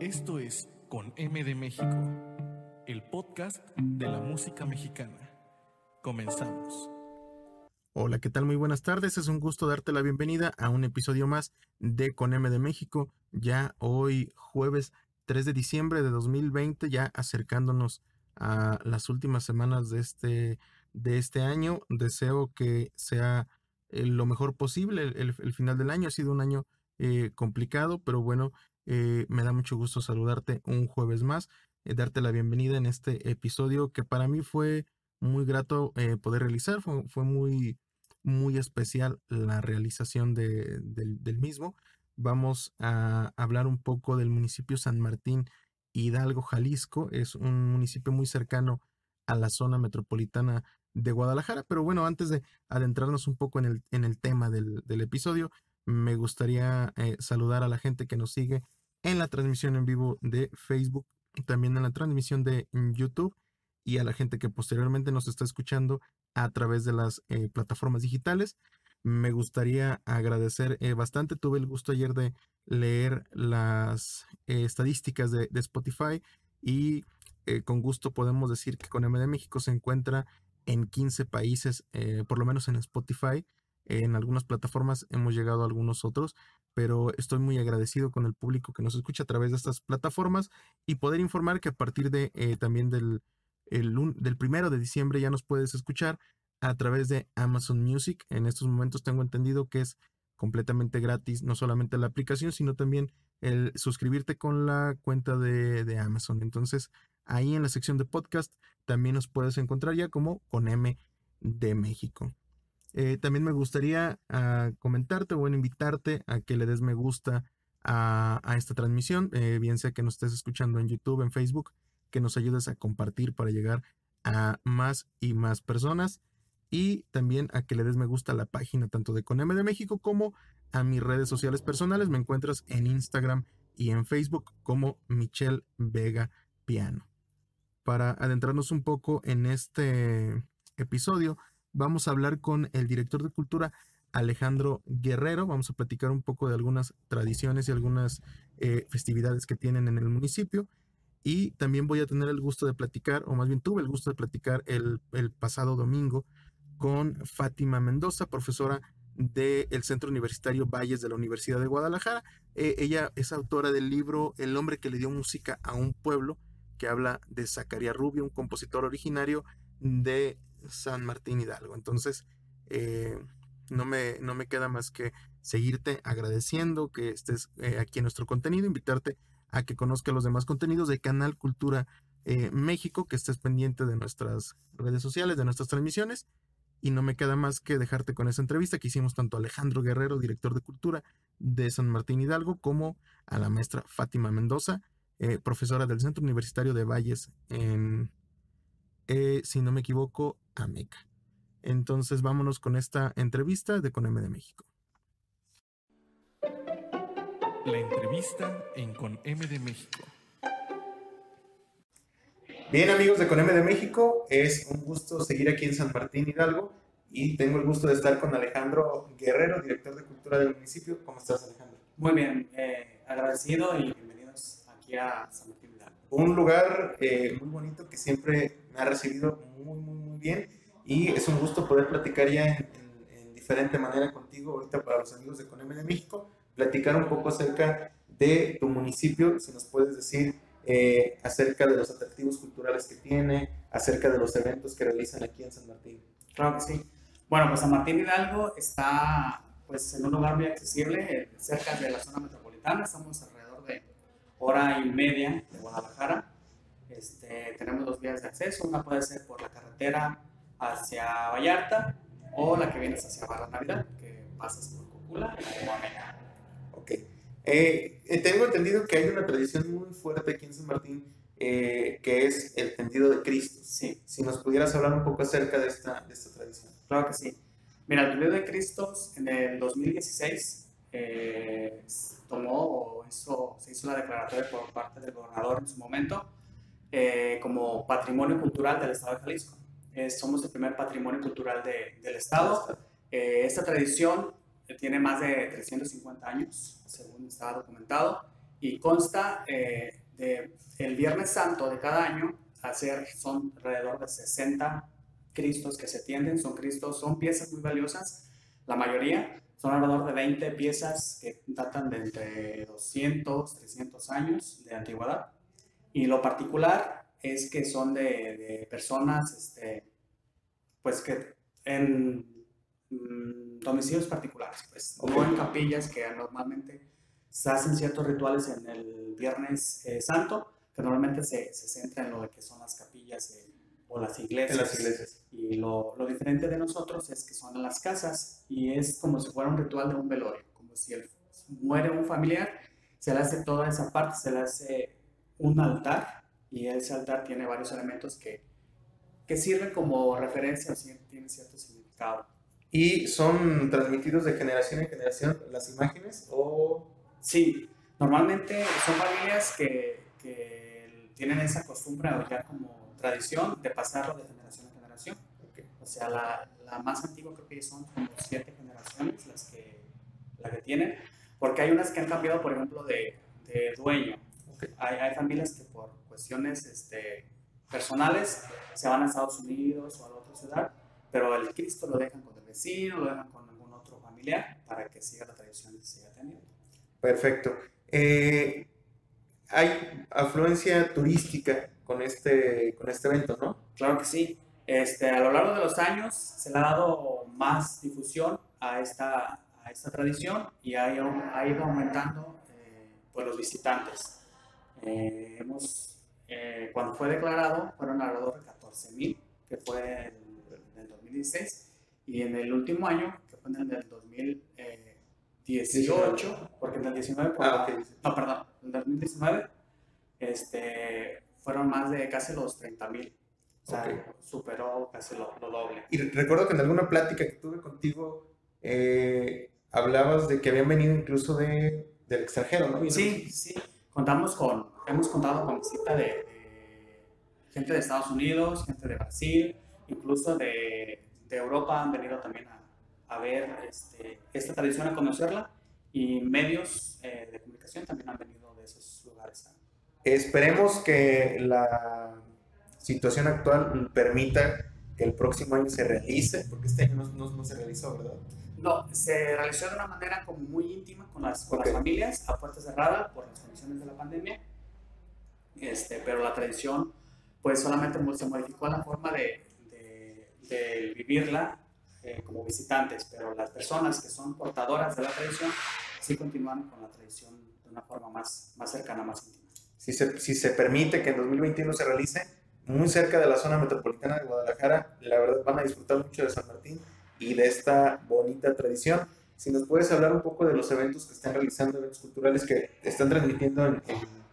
Esto es Con M de México, el podcast de la música mexicana. Comenzamos. Hola, ¿qué tal? Muy buenas tardes. Es un gusto darte la bienvenida a un episodio más de Con M de México. Ya hoy jueves 3 de diciembre de 2020, ya acercándonos a las últimas semanas de este, de este año. Deseo que sea eh, lo mejor posible el, final del año. Ha sido un año eh, complicado, pero bueno, eh, me da mucho gusto saludarte un jueves más, darte la bienvenida en este episodio que para mí fue muy grato poder realizar, fue, muy, muy especial la realización de, del mismo. Vamos a hablar un poco del municipio San Martín Hidalgo, Jalisco. Es un municipio muy cercano a la zona metropolitana de Guadalajara. Pero bueno, antes de adentrarnos un poco en el, en el tema del, episodio, me gustaría eh, saludar a la gente que nos sigue en la transmisión en vivo de Facebook, también en la transmisión de YouTube y a la gente que posteriormente nos está escuchando a través de las eh, plataformas digitales. Me gustaría agradecer eh, bastante. Tuve el gusto ayer de leer las estadísticas de, de, Spotify y con gusto podemos decir que con MD México se encuentra en 15 países, por lo menos en Spotify. En algunas plataformas hemos llegado a algunos otros, pero estoy muy agradecido con el público que nos escucha a través de estas plataformas y poder informar que a partir de eh, también del, del primero de diciembre ya nos puedes escuchar a través de Amazon Music. En estos momentos tengo entendido que es completamente gratis, no solamente la aplicación, sino también el suscribirte con la cuenta de, de Amazon. Entonces, Ahí en la sección de podcast también nos puedes encontrar ya como con M de México. Eh, también me gustaría ah, comentarte o invitarte a que le des me gusta a, esta transmisión, eh, bien sea que nos estés escuchando en YouTube, en Facebook, que nos ayudes a compartir para llegar a más y más personas y también a que le des me gusta a la página tanto de M de México como a mis redes sociales personales. Me encuentras en Instagram y en Facebook como Michelle Vega Piano para adentrarnos un poco en este episodio, vamos a hablar con el director de cultura Alejandro Guerrero. Vamos a platicar un poco de algunas tradiciones y algunas eh, festividades que tienen en el municipio. Y también voy a tener el gusto de platicar, o más bien tuve el gusto de platicar el, pasado domingo con Fátima Mendoza, profesora del Centro Universitario Valles de la Universidad de Guadalajara. Eh, ella es autora del libro El hombre que le dio música a un pueblo, que habla de Zacarías Rubio, un compositor originario de San Martín Hidalgo. Entonces, eh, no, me, no me queda más que seguirte agradeciendo que estés eh, aquí en nuestro contenido, invitarte a que conozcas los demás contenidos de Canal Cultura eh, México, que estés pendiente de nuestras redes sociales, de nuestras transmisiones. Y no me queda más que dejarte con esa entrevista que hicimos tanto a Alejandro Guerrero, director de cultura de San Martín Hidalgo, como a la maestra Fátima Mendoza, profesora del Centro Universitario de Valles en, eh, si no me equivoco, Ameca. Entonces vámonos con esta entrevista de Con M de México. La entrevista en Con M de México. Bien amigos de Con M de México, es un gusto seguir aquí en San Martín Hidalgo y tengo el gusto de estar con Alejandro Guerrero, director de cultura del municipio. ¿Cómo estás Alejandro? Muy bien, eh, agradecido y un lugar eh, muy bonito que siempre me ha recibido muy, muy, muy bien y es un gusto poder platicar ya en, diferente manera contigo ahorita para los amigos de Coneme de México, platicar un poco acerca de tu municipio, si nos puedes decir eh, acerca de los atractivos culturales que tiene, acerca de los eventos que realizan aquí en San Martín. Claro que sí. Bueno, pues San Martín Hidalgo está pues en un lugar muy accesible, cerca de la zona metropolitana, estamos hora y media de Guadalajara. Este, tenemos dos vías de acceso, una puede ser por la carretera hacia Vallarta o la que vienes hacia Barra Navidad, que pasas por Cocula y Guamena. Ok. Eh, tengo entendido que hay una tradición muy fuerte aquí en San Martín eh, que es el tendido de Cristo. Sí. Si nos pudieras hablar un poco acerca de esta, de esta tradición. Claro que sí. Mira, el tendido de Cristo en el 2016 eh, tomó o se hizo la declaratoria por parte del gobernador en su momento eh, como patrimonio cultural del estado de Jalisco. Eh, somos el primer patrimonio cultural del estado. esta tradición tiene más de 350 años, según está documentado, y consta eh, de el Viernes Santo de cada año, hacer, son alrededor de 60 Cristos que se tienden, son Cristos, son piezas muy valiosas, la mayoría son alrededor de 20 piezas que datan de entre 200, 300 años de antigüedad. Y lo particular es que son de, de personas, este, pues que en mm, domicilios particulares, pues, no en capillas que normalmente se hacen ciertos rituales en el Viernes eh, Santo, que normalmente se, se, centra en lo que son las capillas eh, o las iglesias. En las iglesias. Y lo, lo, diferente de nosotros es que son en las casas y es como si fuera un ritual de un velorio, como si el, muere un familiar, se le hace toda esa parte, se le hace un altar y ese altar tiene varios elementos que, que sirven como referencia tienen cierto significado. ¿Y son transmitidos de generación en generación las imágenes o Sí, normalmente son familias que, que tienen esa costumbre o ya como tradición de pasarlo de generación en generación. Okay. O sea, la, la, más antigua creo que son como siete generaciones las que, la que tienen, porque hay unas que han cambiado, por ejemplo, de, de dueño. Okay. Hay, hay, familias que por cuestiones este, personales se van a Estados Unidos o a otra ciudad, pero el Cristo lo dejan con el vecino, lo dejan con algún otro familiar para que siga la tradición que se siga teniendo. Perfecto. Eh, hay afluencia turística con este, con este evento, ¿no? Claro que sí. Este, a lo largo de los años se le ha dado más difusión a esta, a esta tradición y ha ido, ha ido aumentando eh, pues los visitantes. Eh, hemos, eh, cuando fue declarado fueron alrededor de 14 mil, que fue en el 2016, y en el último año, que fue en el 2000, 18, porque en el 19, ah, okay. no, perdón, en el 2019 este, fueron más de casi los 30 mil. O sea, okay. superó casi lo, lo, doble. Y recuerdo que en alguna plática que tuve contigo eh, hablabas de que habían venido incluso de, del extranjero, ¿no? Sí, sí. Contamos con, hemos contado con visita de, de gente de Estados Unidos, gente de Brasil, incluso de, de Europa han venido también a, a ver este, esta tradición, a conocerla, y medios eh, de comunicación también han venido de esos lugares. Esperemos que la situación actual permita que el próximo año se realice, porque este año no, no, no se realizó, ¿verdad? No, se realizó de una manera como muy íntima con las, con okay. las familias, a puerta cerrada por las condiciones de la pandemia, este, pero la tradición pues solamente se modificó la forma de, de, de vivirla eh, como visitantes, pero las personas que son portadoras de la tradición sí continúan con la tradición de una forma más, más cercana, más íntima. Si se, si se permite que en 2021 se realice muy cerca de la zona metropolitana de Guadalajara, la verdad van a disfrutar mucho de San Martín y de esta bonita tradición. Si nos puedes hablar un poco de los eventos que están realizando, eventos culturales que están transmitiendo en, en,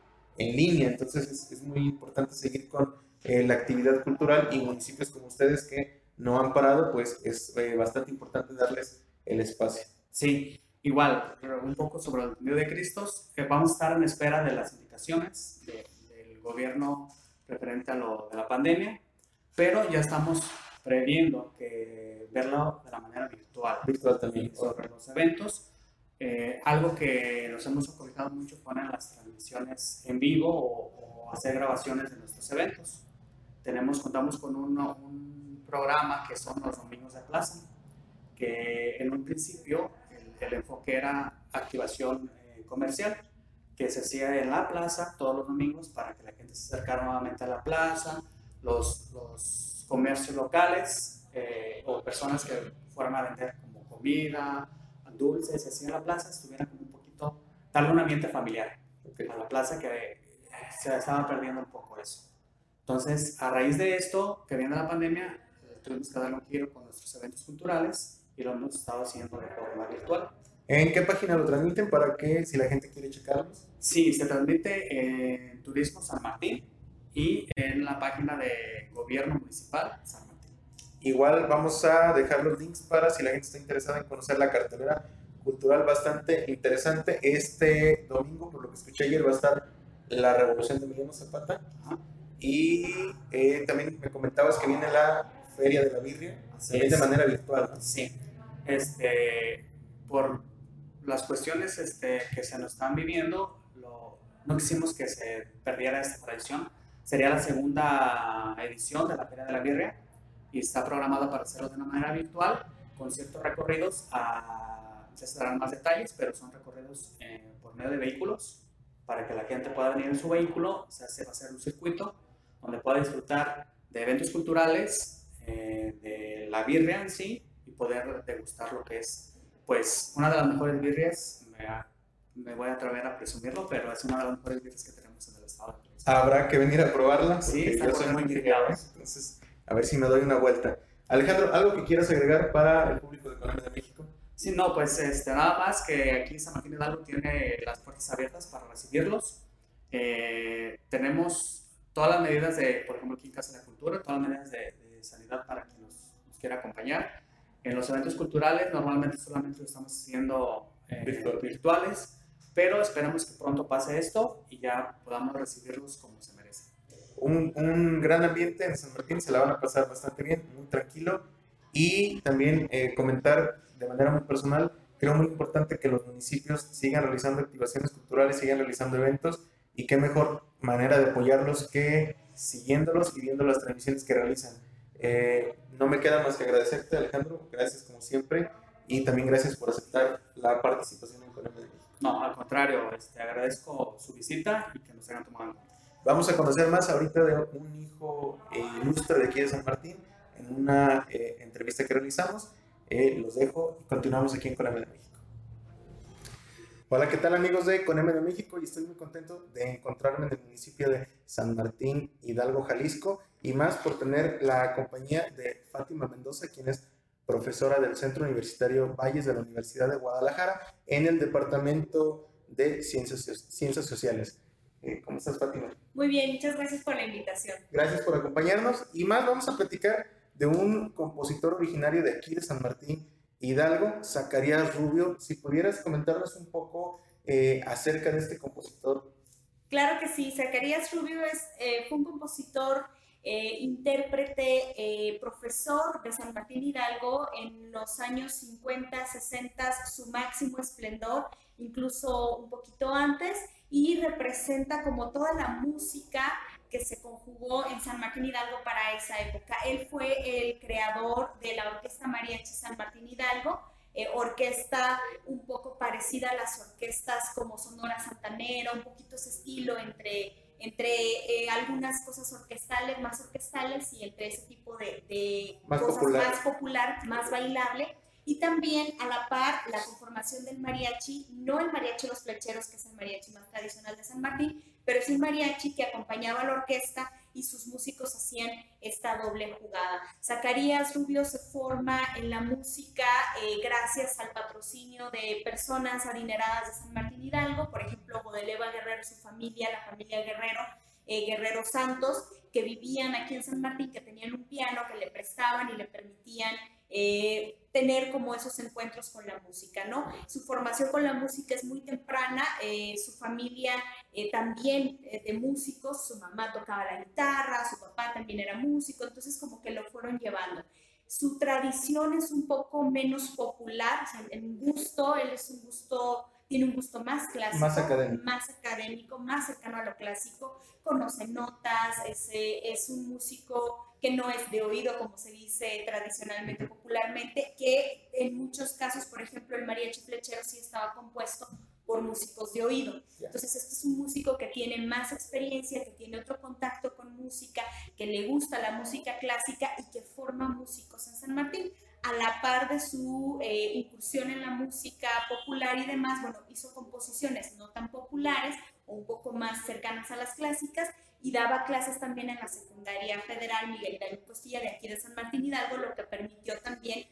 en línea, entonces es, es, muy importante seguir con eh, la actividad cultural y municipios como ustedes que no han parado, pues es eh, bastante importante darles el espacio. Sí, igual, un poco sobre el medio de Cristos, que vamos a estar en espera de las indicaciones de, del gobierno referente a lo de la pandemia, pero ya estamos previendo que verlo de la manera virtual. Virtual también. Sobre los eventos. Eh, algo que nos hemos acobijado mucho fueron las transmisiones en vivo o, o, hacer grabaciones de nuestros eventos. Tenemos, contamos con uno, un programa que son los domingos de plaza, que en un principio el, el enfoque era activación eh, comercial, que se hacía en la plaza todos los domingos para que la gente se acercara nuevamente a la plaza, los, los comercios locales eh, o personas que fueran a vender como comida, dulces, así en la plaza, estuvieran como un poquito, darle un ambiente familiar okay. a la plaza que se estaba perdiendo un poco eso. Entonces, a raíz de esto, que viene la pandemia, tuvimos que darle un giro con nuestros eventos culturales y lo hemos estado haciendo de forma virtual. ¿En qué página lo transmiten para que si la gente quiere checarlos? Sí, se transmite en Turismo San Martín y en la página de Gobierno Municipal San Martín. Igual vamos a dejar los links para si la gente está interesada en conocer la cartelera cultural bastante interesante. Este domingo, por lo que escuché ayer, va a estar la Revolución de Emiliano Zapata. Ajá. Y eh, también me comentabas que viene la Feria de la Birria, también de manera virtual. Sí. Este, por las cuestiones este, que se nos están viviendo, lo, no quisimos que se perdiera esta tradición. Sería la segunda edición de la Feria de la Birria y está programada para hacerlo de una manera virtual con ciertos recorridos. A, ya se darán más detalles, pero son recorridos eh, por medio de vehículos para que la gente pueda venir en su vehículo. Se hace, va a ser un circuito donde pueda disfrutar de eventos culturales, eh, de la birria en sí y poder degustar lo que es, pues, una de las mejores birrias. Me, me voy a atrever a presumirlo, pero es una de las mejores birrias que tenemos en el estado de Habrá que venir a probarla. Sí, yo soy muy intrigado. Entonces, a ver si me doy una vuelta. Alejandro, ¿algo que quieras agregar para el público de Colombia de México? Sí, no, pues este, nada más que aquí San Martín Hidalgo tiene las puertas abiertas para recibirlos. Eh, tenemos todas las medidas de, por ejemplo, aquí en Casa de la Cultura, todas las medidas de, de sanidad para quien nos, nos, quiera acompañar. En los eventos culturales normalmente solamente lo estamos haciendo eh, Virtual. virtuales, pero esperamos que pronto pase esto y ya podamos recibirlos como se merece. Un, un, gran ambiente en San Martín, se la van a pasar bastante bien, muy tranquilo. Y también eh, comentar de manera muy personal, creo muy importante que los municipios sigan realizando activaciones culturales, sigan realizando eventos y qué mejor manera de apoyarlos que siguiéndolos y viendo las transmisiones que realizan. Eh, no me queda más que agradecerte, Alejandro, gracias como siempre y también gracias por aceptar la participación en Colombia. No, al contrario, este, agradezco su visita y que nos hayan tomado. Vamos a conocer más ahorita de un hijo eh, ilustre de aquí de San Martín en una eh, entrevista que realizamos. Eh, los dejo y continuamos aquí en Colombia de México. Hola, ¿qué tal amigos de Coneme de México? Y estoy muy contento de encontrarme en el municipio de San Martín, Hidalgo, Jalisco, y más por tener la compañía de Fátima Mendoza, quien es profesora del Centro Universitario Valles de la Universidad de Guadalajara en el Departamento de Ciencias Sociales. Eh, ¿Cómo estás, Fátima? Muy bien, muchas gracias por la invitación. Gracias por acompañarnos. Y más, vamos a platicar de un compositor originario de aquí de San Martín, Hidalgo, Zacarías Rubio. Si pudieras comentarnos un poco eh, acerca de este compositor. Claro que sí, Zacarías Rubio es, eh, fue un compositor, eh, intérprete, profesor de San Martín Hidalgo en los años 50, 60, su máximo esplendor, incluso un poquito antes, y representa como toda la música que se conjugó en San Martín Hidalgo para esa época. Él fue el creador de la Orquesta Mariachi San Martín Hidalgo, eh, orquesta un poco parecida a las orquestas como Sonora Santanera, un poquito ese estilo entre, entre eh, algunas cosas orquestales, más orquestales y entre ese tipo de, de más cosas popular. más popular, más bailable. Y también a la par la conformación del mariachi, no el mariachi Los Flecheros, que es el mariachi más tradicional de San Martín, pero es un mariachi que acompañaba a la orquesta y sus músicos hacían esta doble jugada. Zacarías Rubio se forma en la música eh, gracias al patrocinio de personas adineradas de San Martín Hidalgo, por ejemplo, Bodeleva Guerrero, su familia, la familia Guerrero, eh, Guerrero Santos, que vivían aquí en San Martín, que tenían un piano que le prestaban y le permitían eh, tener como esos encuentros con la música, ¿no? Su formación con la música es muy temprana, eh, su familia eh, también eh, de músicos, su mamá tocaba la guitarra, su papá también era músico, entonces como que lo fueron llevando. Su tradición es un poco menos popular, o sea, en gusto, él es un gusto, tiene un gusto más clásico, Más académico. más, académico, más cercano a lo clásico, conoce notas, es, es un músico que no es de oído, como se dice tradicionalmente, popularmente, que en muchos casos, por ejemplo, el mariachi flechero sí estaba compuesto por músicos de oído. Entonces, este es un músico que tiene más experiencia, que tiene otro contacto con música, que le gusta la música clásica y que forma músicos en San Martín. A la par de su eh, incursión en la música popular y demás, bueno, hizo composiciones no tan populares o un poco más cercanas a las clásicas y daba clases también en la secundaria federal Miguel Hidalgo Costilla de aquí de San Martín Hidalgo, lo que permitió también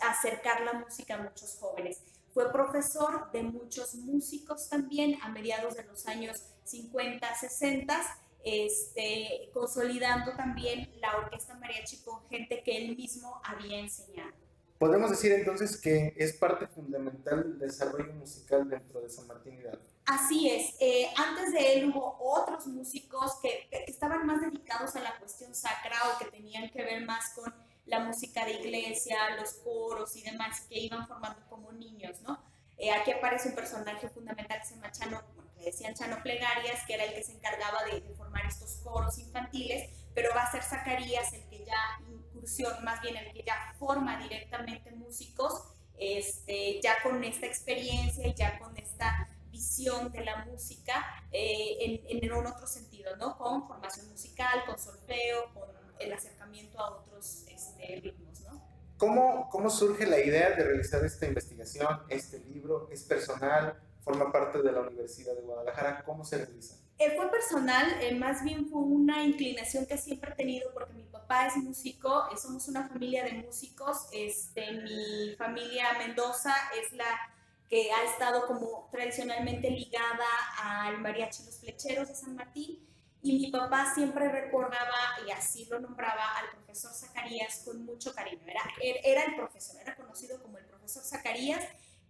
acercar la música a muchos jóvenes. Fue profesor de muchos músicos también a mediados de los años 50, 60, este, consolidando también la orquesta mariachi con gente que él mismo había enseñado. Podemos decir entonces que es parte fundamental del desarrollo musical dentro de San Martín Hidalgo. Así es. Eh, antes de él hubo otros músicos que, estaban más dedicados a la cuestión sacra o que tenían que ver más con la música de iglesia, los coros y demás, que iban formando como niños, ¿no? Eh, aquí aparece un personaje fundamental que se llama Chano, bueno, decían Chano Plegarias, que era el que se encargaba de, de formar estos coros infantiles, pero va a ser Zacarías el que ya incursión, más bien el que ya forma directamente músicos, este, ya con esta experiencia y ya con esta visión de la música eh, en, en, otro sentido, ¿no? Con formación musical, con solfeo, con el acercamiento a otros este, ritmos, ¿no? ¿Cómo, ¿Cómo surge la idea de realizar esta investigación, este libro? ¿Es personal? ¿Forma parte de la Universidad de Guadalajara? ¿Cómo se realiza? Eh, fue personal, eh, más bien fue una inclinación que siempre he tenido porque mi papá es músico, eh, somos una familia de músicos, este, mi familia Mendoza es la que ha estado como tradicionalmente ligada al mariachi Los Flecheros de San Martín y mi papá siempre recordaba y así lo nombraba al profesor Zacarías con mucho cariño, era, era el profesor, era conocido como el profesor Zacarías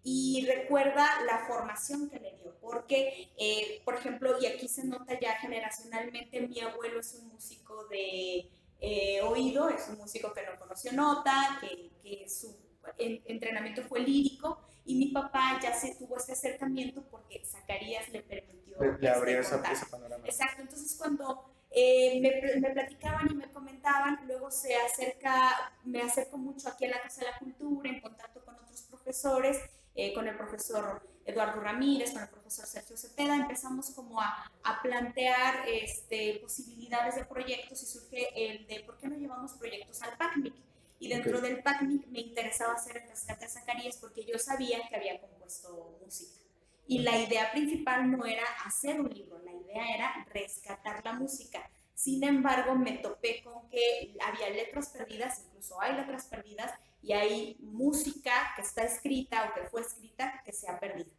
y recuerda la formación que le dio, porque, eh, por ejemplo, y aquí se nota ya generacionalmente, mi abuelo es un músico de eh, oído, es un músico que no conoció nota, que, que su entrenamiento fue lírico, y mi papá ya se tuvo ese acercamiento porque Zacarías le permitió. Le, le abrió esa, esa panorama. Exacto, entonces cuando eh, me, me, platicaban y me comentaban, luego se acerca, me acerco mucho aquí a la Casa de la Cultura, en contacto con otros profesores, eh, con el profesor Eduardo Ramírez, con el profesor Sergio Cepeda, empezamos como a, a, plantear este, posibilidades de proyectos y surge el de por qué no llevamos proyectos al PACMIC. Y dentro okay. del PACMIC me interesaba hacer el rescate de Zacarías porque yo sabía que había compuesto música. Y la idea principal no era hacer un libro, la idea era rescatar la música. Sin embargo, me topé con que había letras perdidas, incluso hay letras perdidas, y hay música que está escrita o que fue escrita que se ha perdido.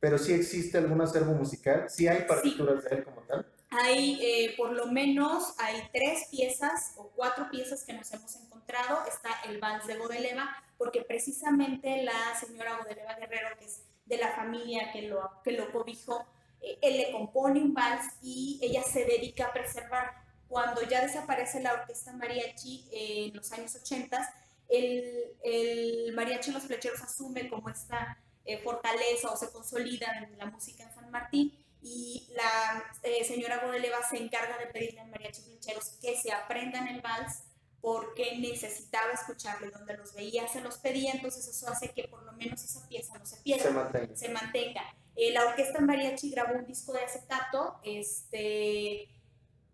Pero sí existe algún acervo musical, sí hay partituras sí. de él como tal. Hay, eh, por lo menos, hay tres piezas o cuatro piezas que nos hemos encontrado. Está el Vals de Godeleva, porque precisamente la señora Godeleva Guerrero, que es de la familia que lo, que lo cobijó, eh, él le compone un vals y ella se dedica a preservar. Cuando ya desaparece la orquesta mariachi eh, en los años 80, el, el mariachi Los Flecheros asume como esta eh, fortaleza o se consolida en la música en San Martín y la eh, señora Godeleva se encarga de pedirle al mariachi Flecheros que se aprendan el vals porque necesitaba escucharlo donde los veía se los pedía, entonces eso hace que por lo menos esa pieza no se pierda, se mantenga. Se mantenga. Eh, la orquesta mariachi grabó un disco de acetato, este,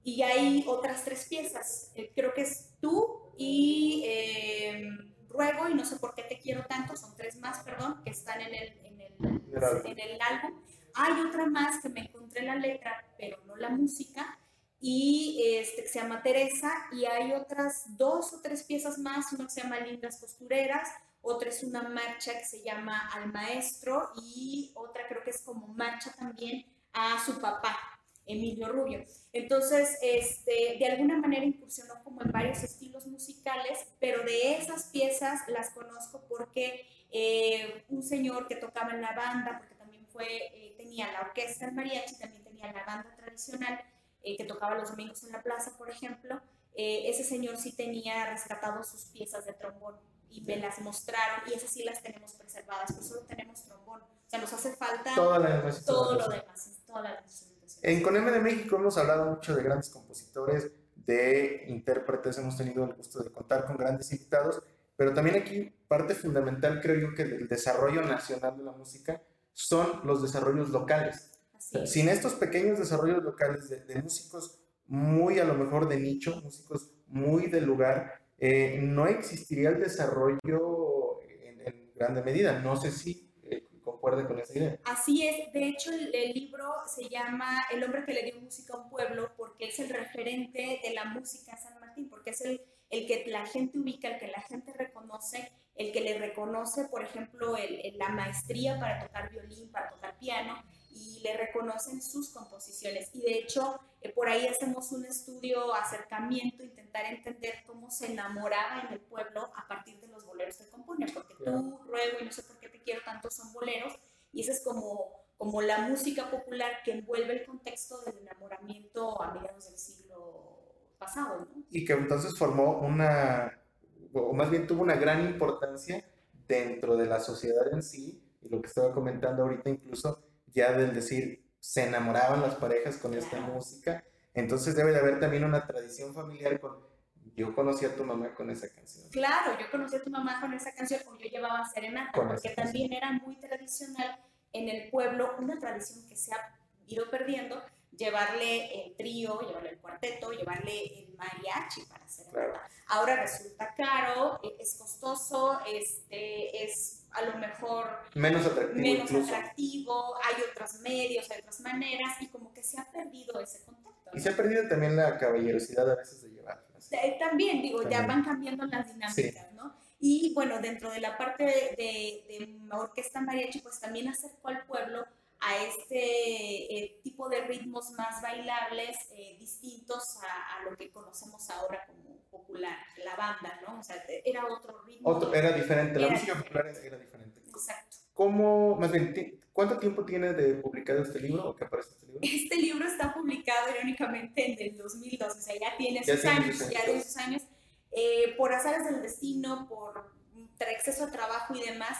y hay otras tres piezas, eh, creo que es tú y eh, Ruego y no sé por qué te quiero tanto, son tres más, perdón, que están en el, en el, en el álbum. Hay otra más que me encontré la letra, pero no la música, y este, que se llama Teresa, y hay otras dos o tres piezas más, una que se llama Lindas Costureras, otra es una marcha que se llama Al Maestro, y otra creo que es como marcha también a su papá, Emilio Rubio. Entonces, este, de alguna manera incursionó como en varios estilos musicales, pero de esas piezas las conozco porque eh, un señor que tocaba en la banda, porque fue, eh, tenía la orquesta en mariachi, también tenía la banda tradicional, eh, que tocaba los domingos en la plaza, por ejemplo, eh, ese señor sí tenía rescatado sus piezas de trombón y me las mostraron y esas sí las tenemos preservadas, pero solo tenemos trombón. O sea, nos hace falta Toda la todo lo demás, toda la En Coneme de México hemos hablado mucho de grandes compositores, de intérpretes, hemos tenido el gusto de contar con grandes invitados, pero también aquí parte fundamental creo yo que del desarrollo nacional de la música son los desarrollos locales. Sin estos pequeños desarrollos locales de, de, músicos muy a lo mejor de nicho, músicos muy del lugar, eh, no existiría el desarrollo en, en, grande medida. No sé si eh, concuerde con esa idea. Así es. De hecho, el, el, libro se llama El hombre que le dio música a un pueblo porque es el referente de la música San Martín, porque es el, el que la gente ubica, el que la gente reconoce, el que le reconoce, por ejemplo, el, la maestría para tocar violín, para tocar piano y le reconocen sus composiciones. Y de hecho, eh, por ahí hacemos un estudio, acercamiento, intentar entender cómo se enamoraba en el pueblo a partir de los boleros que compone, porque claro. tú, Ruego, y no sé por qué te quiero tanto, son boleros, y esa es como, como la música popular que envuelve el contexto del enamoramiento a mediados del siglo pasado. ¿no? Y que entonces formó una, o más bien tuvo una gran importancia dentro de la sociedad en sí, y lo que estaba comentando ahorita incluso, ya del decir, se enamoraban las parejas con esta música. Entonces debe de haber también una tradición familiar con, yo conocí a tu mamá con esa canción. Claro, yo conocí a tu mamá con esa canción o yo llevaba serenata, Con porque también era muy tradicional en el pueblo, una tradición que se ha ido perdiendo, llevarle el trío, llevarle el cuarteto, llevarle el mariachi para serenata. Claro. Ahora resulta caro, e- es costoso, este, es a lo mejor Menos atractivo menos incluso. atractivo, hay otros medios, hay otras maneras y como que se ha perdido ese contacto. Y ¿no? se ha perdido también la caballerosidad a veces de llevarlas. Eh, También, digo, ya También. van cambiando las dinámicas, ¿no? Y bueno, dentro de la parte de, de, de Orquesta Mariachi, pues también acercó al pueblo a este eh, tipo de ritmos más bailables, eh, distintos a, a lo que conocemos ahora como popular, la banda, ¿no? O sea, era otro ritmo. Otro, era diferente, la Era música popular era, diferente. Exacto. ¿Cómo, más bien, cuánto tiempo tiene de publicado este libro o que aparece este libro? Este libro está publicado irónicamente en el 2002, o sea, ya tiene Ya sus años, sus ya años. tiene sus años. Eh, por azares del destino, por tra- exceso de trabajo y demás,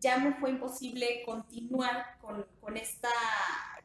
ya me fue imposible continuar con, con esta,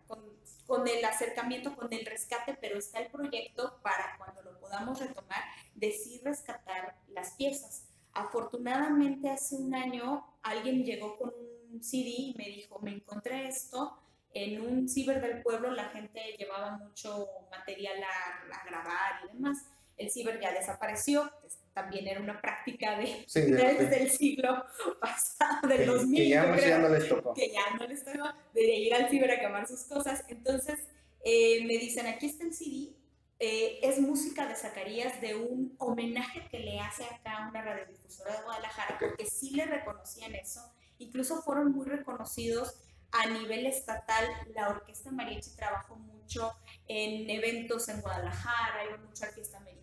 con, con el acercamiento, con el rescate, pero está el proyecto para cuando lo podamos retomar, de sí rescatar las piezas. Afortunadamente hace un año alguien llegó con un CD y me dijo, me encontré esto, en un ciber del pueblo la gente llevaba mucho material a, a grabar y demás. El ciber ya desapareció, pues, también era una práctica de, Sí, de- desde de- el siglo pasado, del que, 2000, que ya, no- ya creo, no les tocó. que ya no les tocó de ir al ciber a quemar sus cosas. Entonces eh, me dicen, aquí está el CD, eh, es música de Zacarías de un homenaje que le hace acá a una radiodifusora de Guadalajara, porque sí le reconocían eso. Incluso fueron muy reconocidos a nivel estatal. La Orquesta Mariachi trabajó mucho en eventos en Guadalajara, iban mucho a fiesta americana,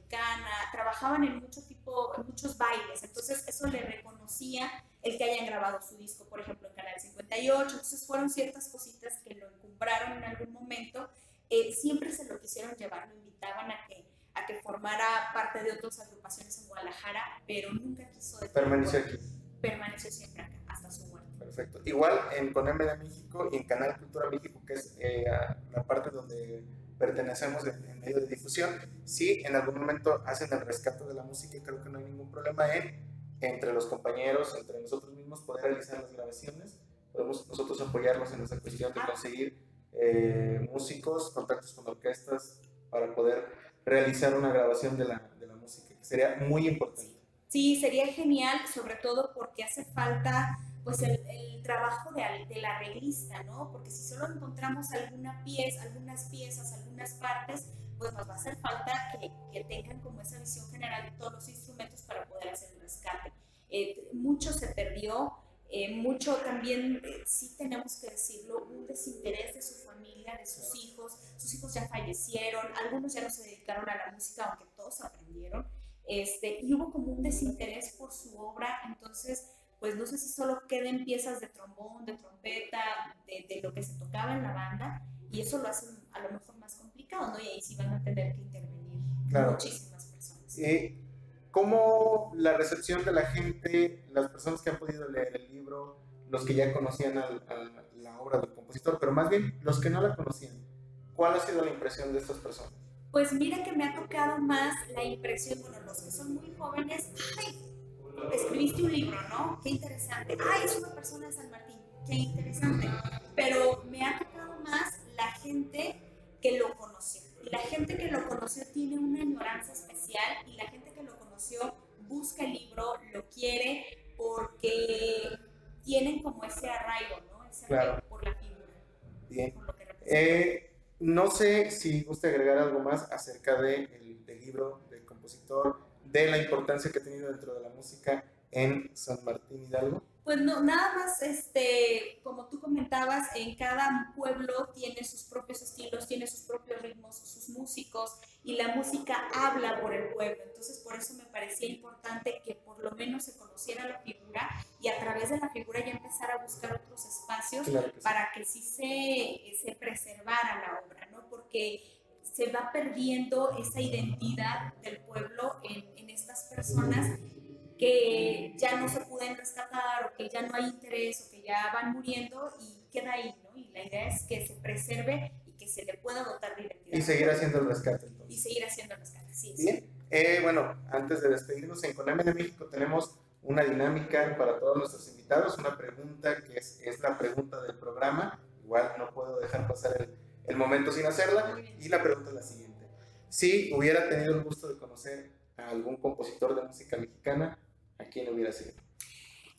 trabajaban en mucho tipo, en muchos bailes. Entonces eso le reconocía el que hayan grabado su disco, por ejemplo, en Canal 58. Entonces fueron ciertas cositas que lo encumbraron en algún momento. Eh, siempre se lo quisieron llevar, lo invitaban a que, a que formara parte de otras agrupaciones en Guadalajara, pero nunca quiso Permaneció aquí. permaneció siempre acá, hasta su muerte. Perfecto. Igual en Con M de México y en Canal Cultura México, que es eh, la parte donde pertenecemos en, medio de difusión, si en algún momento hacen el rescate de la música, creo que no hay ningún problema en, entre los compañeros, entre nosotros mismos, poder realizar las grabaciones. Podemos nosotros apoyarlos en esa cuestión de conseguir eh, músicos, contactos con orquestas, para poder realizar una grabación de la, de la música, sería muy importante. Sí, sería genial, sobre todo porque hace falta pues el, trabajo de, del arreglista, ¿no? Porque si solo encontramos alguna pieza, algunas piezas, algunas partes, pues nos va a hacer falta que, que tengan como esa visión general de todos los instrumentos para poder hacer el rescate. Eh, mucho se perdió, eh, mucho también, eh, sí tenemos que decirlo, un desinterés de su familia, de sus hijos, sus hijos ya fallecieron, algunos ya no se dedicaron a la música, aunque todos aprendieron, este, y hubo como un desinterés por su obra, entonces, pues no sé si solo queden piezas de trombón, de trompeta, de, de lo que se tocaba en la banda, y eso lo hace a lo mejor más complicado, ¿no? Y ahí sí van a tener que intervenir Claro. muchísimas personas. Eh, ¿Cómo la recepción de la gente, las personas que han podido leer el libro, los que ya conocían a la obra del compositor, pero más bien los que no la conocían, ¿cuál ha sido la impresión de estas personas? Pues mira que me ha tocado más la impresión, bueno, los que son muy jóvenes, ay, escribiste un libro, ¿no? Qué interesante. Ay, es una persona de San Martín, qué interesante. Pero me ha tocado más la gente que lo conoció. Y la gente que lo conoció tiene una añoranza especial y la gente que lo conoció busca el libro, lo quiere porque tienen como ese arraigo, ¿no? Ese Claro. arraigo por la figura, Bien. por lo que representa. Eh, no sé si gusta agregar algo más acerca de el- del libro, del compositor, de la importancia que ha tenido dentro de la música en San Martín Hidalgo. Pues no, nada más, este, como tú comentabas, en cada pueblo tiene sus propios estilos, tiene sus propios ritmos, sus músicos, y la música habla por el pueblo. Entonces, por eso me parecía importante que por lo menos se conociera la figura y a través de la figura ya empezar a buscar otros espacios Claro que sí. para que sí se, se preservara la obra, ¿no? Porque se va perdiendo esa identidad del pueblo en, en estas personas que ya no se pueden rescatar o que ya no hay interés o que ya van muriendo y queda ahí, ¿no? Y la idea es que se preserve se le pueda dotar de identidad. Y seguir haciendo el rescate. Y seguir haciendo el rescate, sí. Bien. Eh, bueno, antes de despedirnos, en Coname de México tenemos una dinámica para todos nuestros invitados, una pregunta que es, es la pregunta del programa. Igual no puedo dejar pasar el, el momento sin hacerla. Y la pregunta es la siguiente. Si hubiera tenido el gusto de conocer a algún compositor de música mexicana, ¿a quién hubiera sido?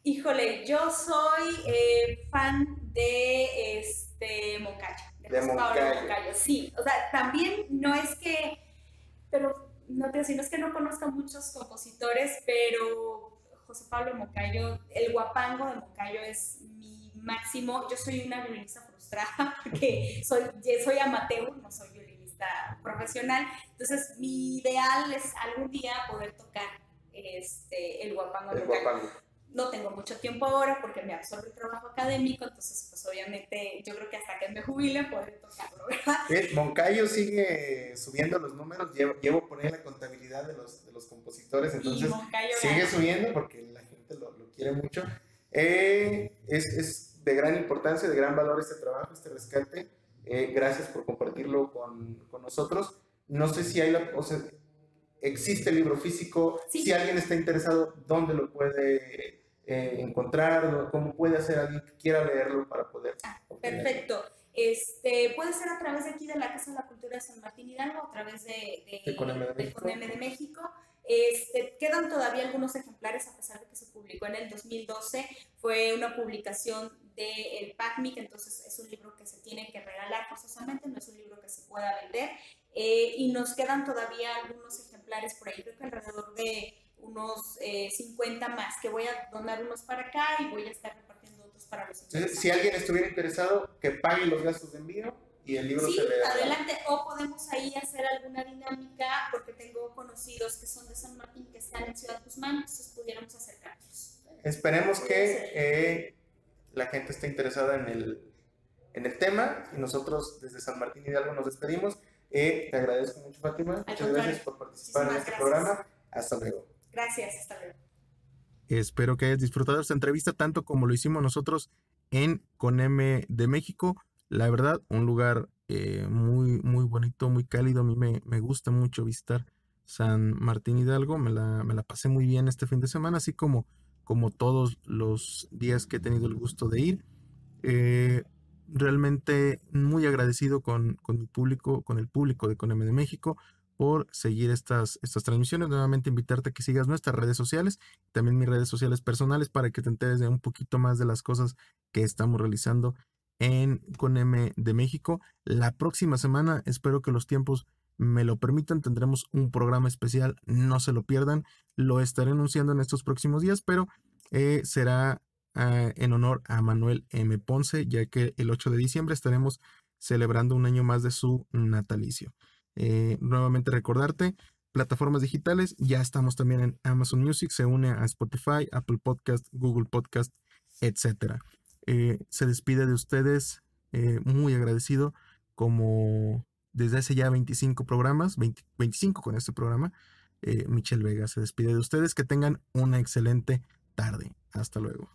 Híjole, yo soy eh, fan de este Moncayo, de, De José Pablo Moncayo. Moncayo. Sí, o sea, también no es que, pero no te decir, no es que no conozca muchos compositores, pero José Pablo Moncayo, el guapango de Moncayo es mi máximo. Yo soy una violinista frustrada porque soy, soy amateur, no soy violinista profesional. Entonces, mi ideal es algún día poder tocar este, el guapango de El guapango. no tengo mucho tiempo ahora porque me absorbe el trabajo académico, entonces pues obviamente yo creo que hasta que me jubile podré tocarlo, ¿verdad? Moncayo sigue subiendo los números, llevo, llevo por ahí la contabilidad de los, de los compositores, entonces Moncayo sigue gana. subiendo porque la gente lo, lo quiere mucho. Eh, es, es de gran importancia, de gran valor este trabajo, este rescate. Eh, gracias por compartirlo con, con nosotros. No sé si hay la, o sea, existe el libro físico, Sí. si alguien está interesado, ¿dónde lo puede eh, encontrar? ¿O ¿Cómo puede hacer alguien que quiera leerlo para poder? obtenerlo? Perfecto. Este, puede ser a través de aquí de la Casa de la Cultura de San Martín Hidalgo, a través de, de, De Coneme de México. Coneme de México. Este, quedan todavía algunos ejemplares a pesar de que se publicó en el 2012. Fue una publicación del PACMIC, entonces es un libro que se tiene que regalar forzosamente, no es un libro que se pueda vender. Eh, y nos quedan todavía algunos ejemplares por ahí, creo que alrededor de unos eh, 50 más, que voy a donar unos para acá y voy a estar repartiendo otros para los Entonces, si alguien estuviera interesado, que pague los gastos de envío y el libro Sí, se le adelante. O podemos ahí hacer alguna dinámica, porque tengo conocidos que son de San Martín, que están en Ciudad Guzmán, entonces pudiéramos acercarnos. Esperemos que eh, la gente esté interesada en el, en el tema y nosotros desde San Martín Hidalgo nos despedimos. Eh, te agradezco mucho, Fátima. Muchas contrario. gracias por participar en este gracias. programa. Hasta luego. Gracias, hasta luego. Espero que hayas disfrutado esta entrevista tanto como lo hicimos nosotros en Coneme de México. La verdad, un lugar eh, muy, muy bonito, muy cálido. A mí me, me gusta mucho visitar San Martín Hidalgo. Me la, me la pasé muy bien este fin de semana, así como, como todos los días que he tenido el gusto de ir. Eh, realmente muy agradecido con, con mi público, con el público de Coneme de México por seguir estas, estas transmisiones. Nuevamente invitarte a que sigas nuestras redes sociales, también mis redes sociales personales para que te enteres de un poquito más de las cosas que estamos realizando en Con M de México. La próxima semana, espero que los tiempos me lo permitan, tendremos un programa especial, no se lo pierdan, lo estaré anunciando en estos próximos días, pero eh, será ah, en honor a Manuel M. Ponce, ya que el 8 de diciembre estaremos celebrando un año más de su natalicio. Eh, nuevamente recordarte, plataformas digitales, ya estamos también en Amazon Music, se une a Spotify, Apple Podcast, Google Podcast, etcétera. Eh, se despide de ustedes muy agradecido como desde hace ya 25 programas, 20 25 con este programa, eh, Michelle Vega se despide de ustedes, que tengan una excelente tarde. Hasta luego.